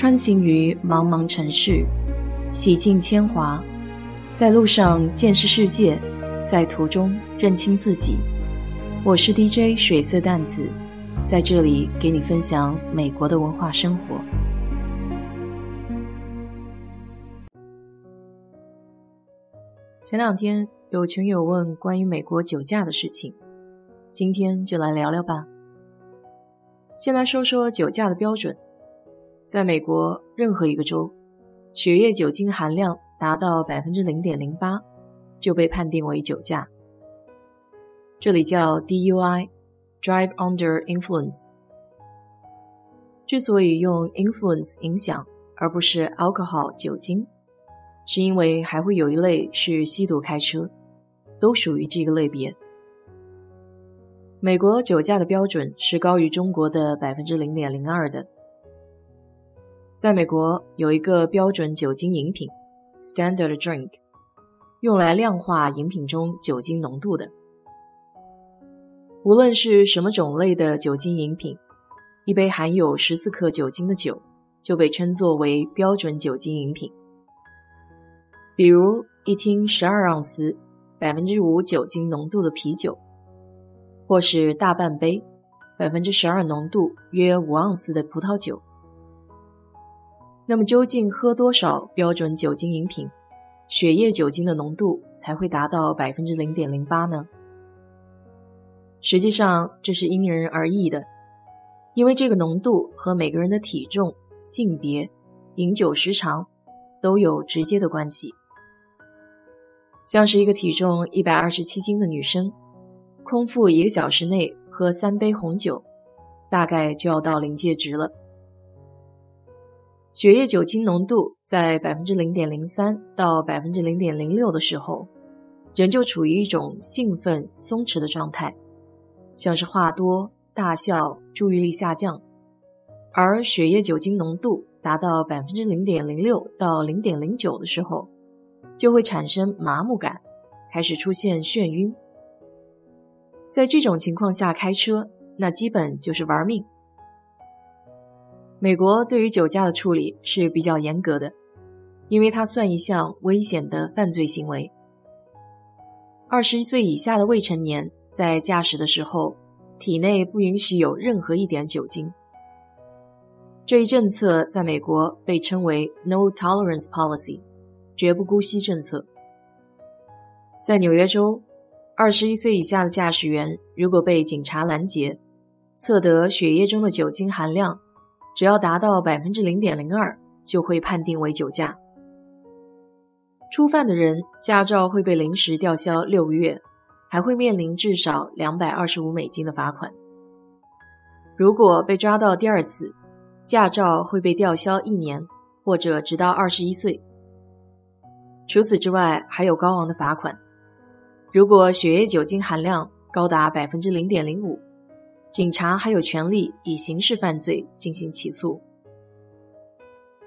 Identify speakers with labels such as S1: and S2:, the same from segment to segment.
S1: 穿行于茫茫城市，洗尽铅华，在路上见识世界，在途中认清自己。我是 DJ 水色淡子，在这里给你分享美国的文化生活。前两天有群友问关于美国酒驾的事情，今天就来聊聊吧。先来说说酒驾的标准，在美国任何一个州，血液酒精含量达到百分之零点零八，就被判定为酒驾。这里叫 DUI，Drive Under Influence。之所以用 influence 影响，而不是 alcohol 酒精，是因为还会有一类是吸毒开车，都属于这个类别。美国酒驾的标准是高于中国的百分之零点零二的。在美国有一个标准酒精饮品 （Standard Drink），用来量化饮品中酒精浓度的。无论是什么种类的酒精饮品，一杯含有十四克酒精的酒就被称作为标准酒精饮品。比如一听十二盎司、百分之五酒精浓度的啤酒，或是大半杯、百分之十二浓度、约五盎司的葡萄酒。那么究竟喝多少标准酒精饮品，血液酒精的浓度才会达到百分之零点零八呢？实际上，这是因人而异的，因为这个浓度和每个人的体重、性别、饮酒时长都有直接的关系。像是一个体重一百二十七斤的女生，空腹一个小时内喝三杯红酒，大概就要到临界值了。血液酒精浓度在百分之零点零三到百分之零点零六的时候，人就处于一种兴奋、松弛的状态。像是话多、大笑、注意力下降，而血液酒精浓度达到百分之零点零六到零点零九的时候，就会产生麻木感，开始出现眩晕。在这种情况下开车，那基本就是玩命。美国对于酒驾的处理是比较严格的，因为它算一项危险的犯罪行为。二十一岁以下的未成年。在驾驶的时候，体内不允许有任何一点酒精。这一政策在美国被称为 “No Tolerance Policy”，绝不姑息政策。在纽约州，二十一岁以下的驾驶员如果被警察拦截，测得血液中的酒精含量只要达到百分之零点零二，就会判定为酒驾。初犯的人，驾照会被临时吊销六个月。还会面临至少两百二十五美金的罚款。如果被抓到第二次，驾照会被吊销一年，或者直到二十一岁。除此之外，还有高昂的罚款。如果血液酒精含量高达百分之零点零五，警察还有权利以刑事犯罪进行起诉。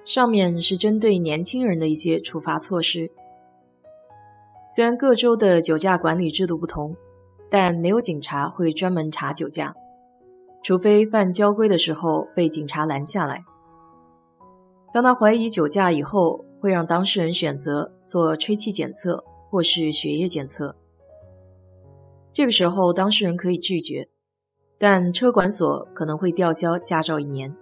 S1: 上面是针对年轻人的一些处罚措施。虽然各州的酒驾管理制度不同，但没有警察会专门查酒驾，除非犯交规的时候被警察拦下来。当他怀疑酒驾以后，会让当事人选择做吹气检测或是血液检测。这个时候，当事人可以拒绝，但车管所可能会吊销驾照一年。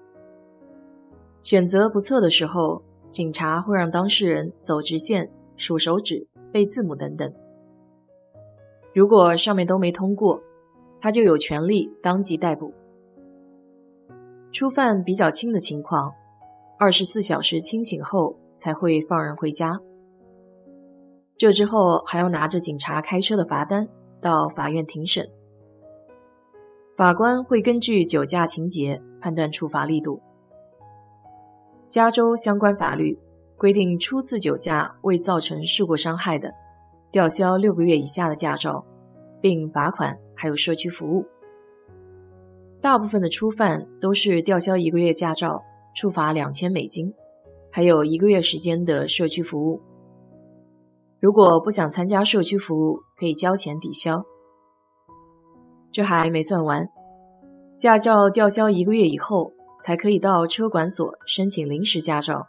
S1: 选择不测的时候，警察会让当事人走直线、数手指。背字母等等，如果上面都没通过，他就有权利当即逮捕。初犯比较轻的情况，二十四小时清醒后才会放人回家。这之后还要拿着警察开车的罚单到法院庭审，法官会根据酒驾情节判断处罚力度。加州相关法律。规定初次酒驾未造成事故伤害的，吊销六个月以下的驾照，并罚款，还有社区服务。大部分的初犯都是吊销一个月驾照，处罚两千美金，还有一个月时间的社区服务。如果不想参加社区服务，可以交钱抵消。这还没算完，驾照吊销一个月以后，才可以到车管所申请临时驾照，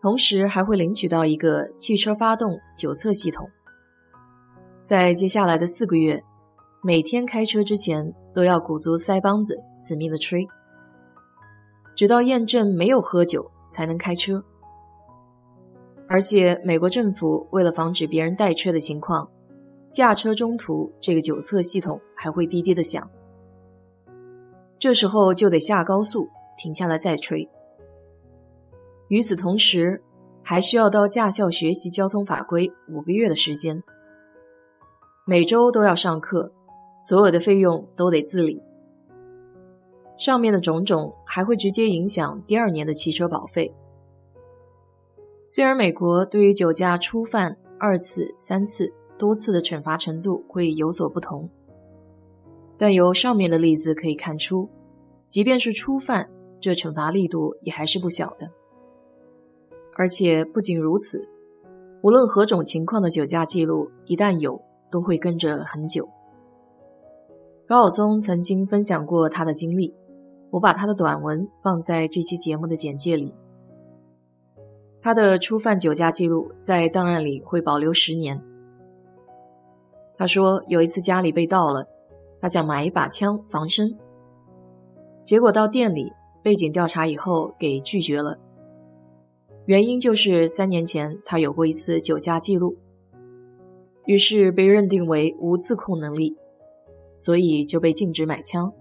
S1: 同时还会领取到一个汽车发动九测系统。在接下来的四个月，每天开车之前都要鼓足腮帮子死命的吹，直到验证没有喝酒才能开车。而且，美国政府为了防止别人代吹的情况，驾车中途这个九测系统还会滴滴的响，这时候就得下高速停下来再吹。与此同时，还需要到驾校学习交通法规五个月的时间，每周都要上课，所有的费用都得自理。上面的种种还会直接影响第二年的汽车保费。虽然美国对于酒驾初犯二次、三次、多次的惩罚程度会有所不同，但由上面的例子可以看出，即便是初犯，这惩罚力度也还是不小的。而且不仅如此，无论何种情况的酒驾记录一旦有，都会跟着很久。高晓松曾经分享过他的经历，我把他的短文放在这期节目的简介里。他的初犯酒驾记录在档案里会保留十年。他说有一次家里被盗了，他想买一把枪防身，结果到店里背景调查以后给拒绝了，原因就是三年前他有过一次酒驾记录，于是被认定为无自控能力，所以就被禁止买枪，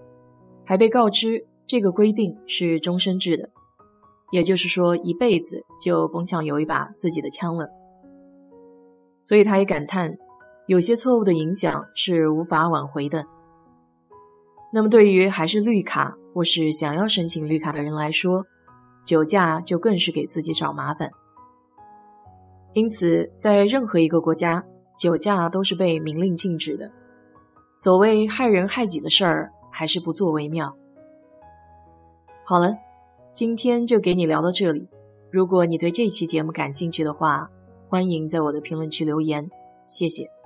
S1: 还被告知这个规定是终身制的。也就是说，一辈子就甭想有一把自己的枪了。所以他也感叹，有些错误的影响是无法挽回的。那么，对于还是绿卡或是想要申请绿卡的人来说，酒驾就更是给自己找麻烦。因此，在任何一个国家，酒驾都是被明令禁止的。所谓害人害己的事儿，还是不做为妙。好了。今天就给你聊到这里。如果你对这期节目感兴趣的话，欢迎在我的评论区留言，谢谢。